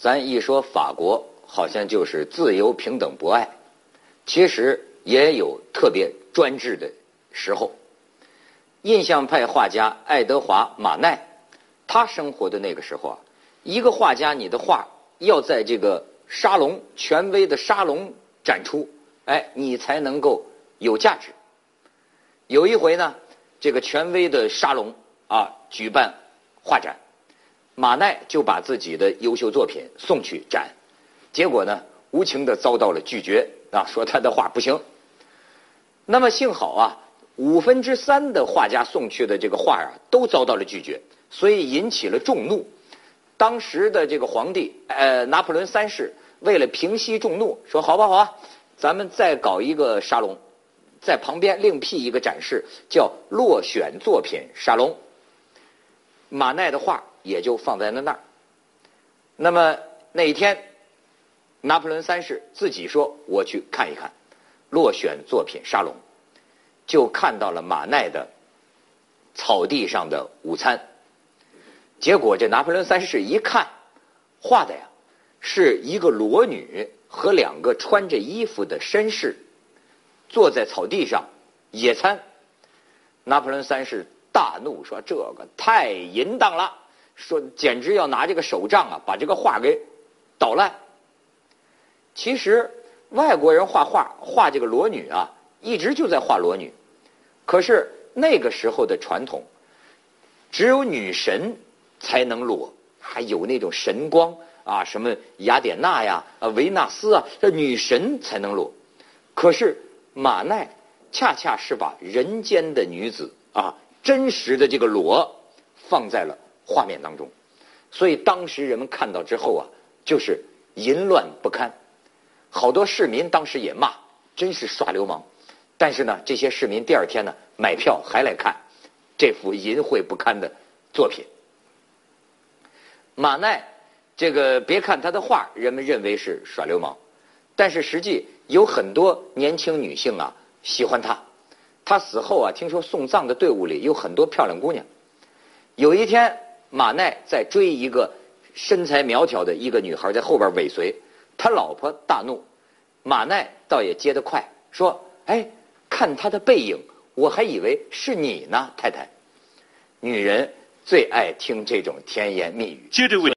咱一说法国，好像就是自由、平等、博爱，其实也有特别专制的时候。印象派画家爱德华·马奈，他生活的那个时候啊，一个画家，你的画要在这个沙龙权威的沙龙展出，哎，你才能够有价值。有一回呢，这个权威的沙龙啊举办画展，马奈就把自己的优秀作品送去展，结果呢，无情的遭到了拒绝啊，说他的画不行。那么幸好啊。五分之三的画家送去的这个画啊，都遭到了拒绝，所以引起了众怒。当时的这个皇帝，呃，拿破仑三世为了平息众怒，说：“好吧，好啊，咱们再搞一个沙龙，在旁边另辟一个展示，叫落选作品沙龙。”马奈的画也就放在了那儿。那么那一天，拿破仑三世自己说：“我去看一看落选作品沙龙。”就看到了马奈的草地上的午餐，结果这拿破仑三世一看，画的呀是一个裸女和两个穿着衣服的绅士坐在草地上野餐。拿破仑三世大怒说：“这个太淫荡了！”说简直要拿这个手杖啊把这个画给捣烂。其实外国人画画画这个裸女啊，一直就在画裸女。可是那个时候的传统，只有女神才能裸，还有那种神光啊，什么雅典娜呀、啊维纳斯啊，这女神才能裸。可是马奈恰恰是把人间的女子啊，真实的这个裸放在了画面当中，所以当时人们看到之后啊，就是淫乱不堪，好多市民当时也骂，真是耍流氓。但是呢，这些市民第二天呢买票还来看这幅淫秽不堪的作品。马奈，这个别看他的画，人们认为是耍流氓，但是实际有很多年轻女性啊喜欢他。他死后啊，听说送葬的队伍里有很多漂亮姑娘。有一天，马奈在追一个身材苗条的一个女孩，在后边尾随，他老婆大怒，马奈倒也接得快，说：“哎。”看他的背影，我还以为是你呢，太太。女人最爱听这种甜言蜜语。接着问。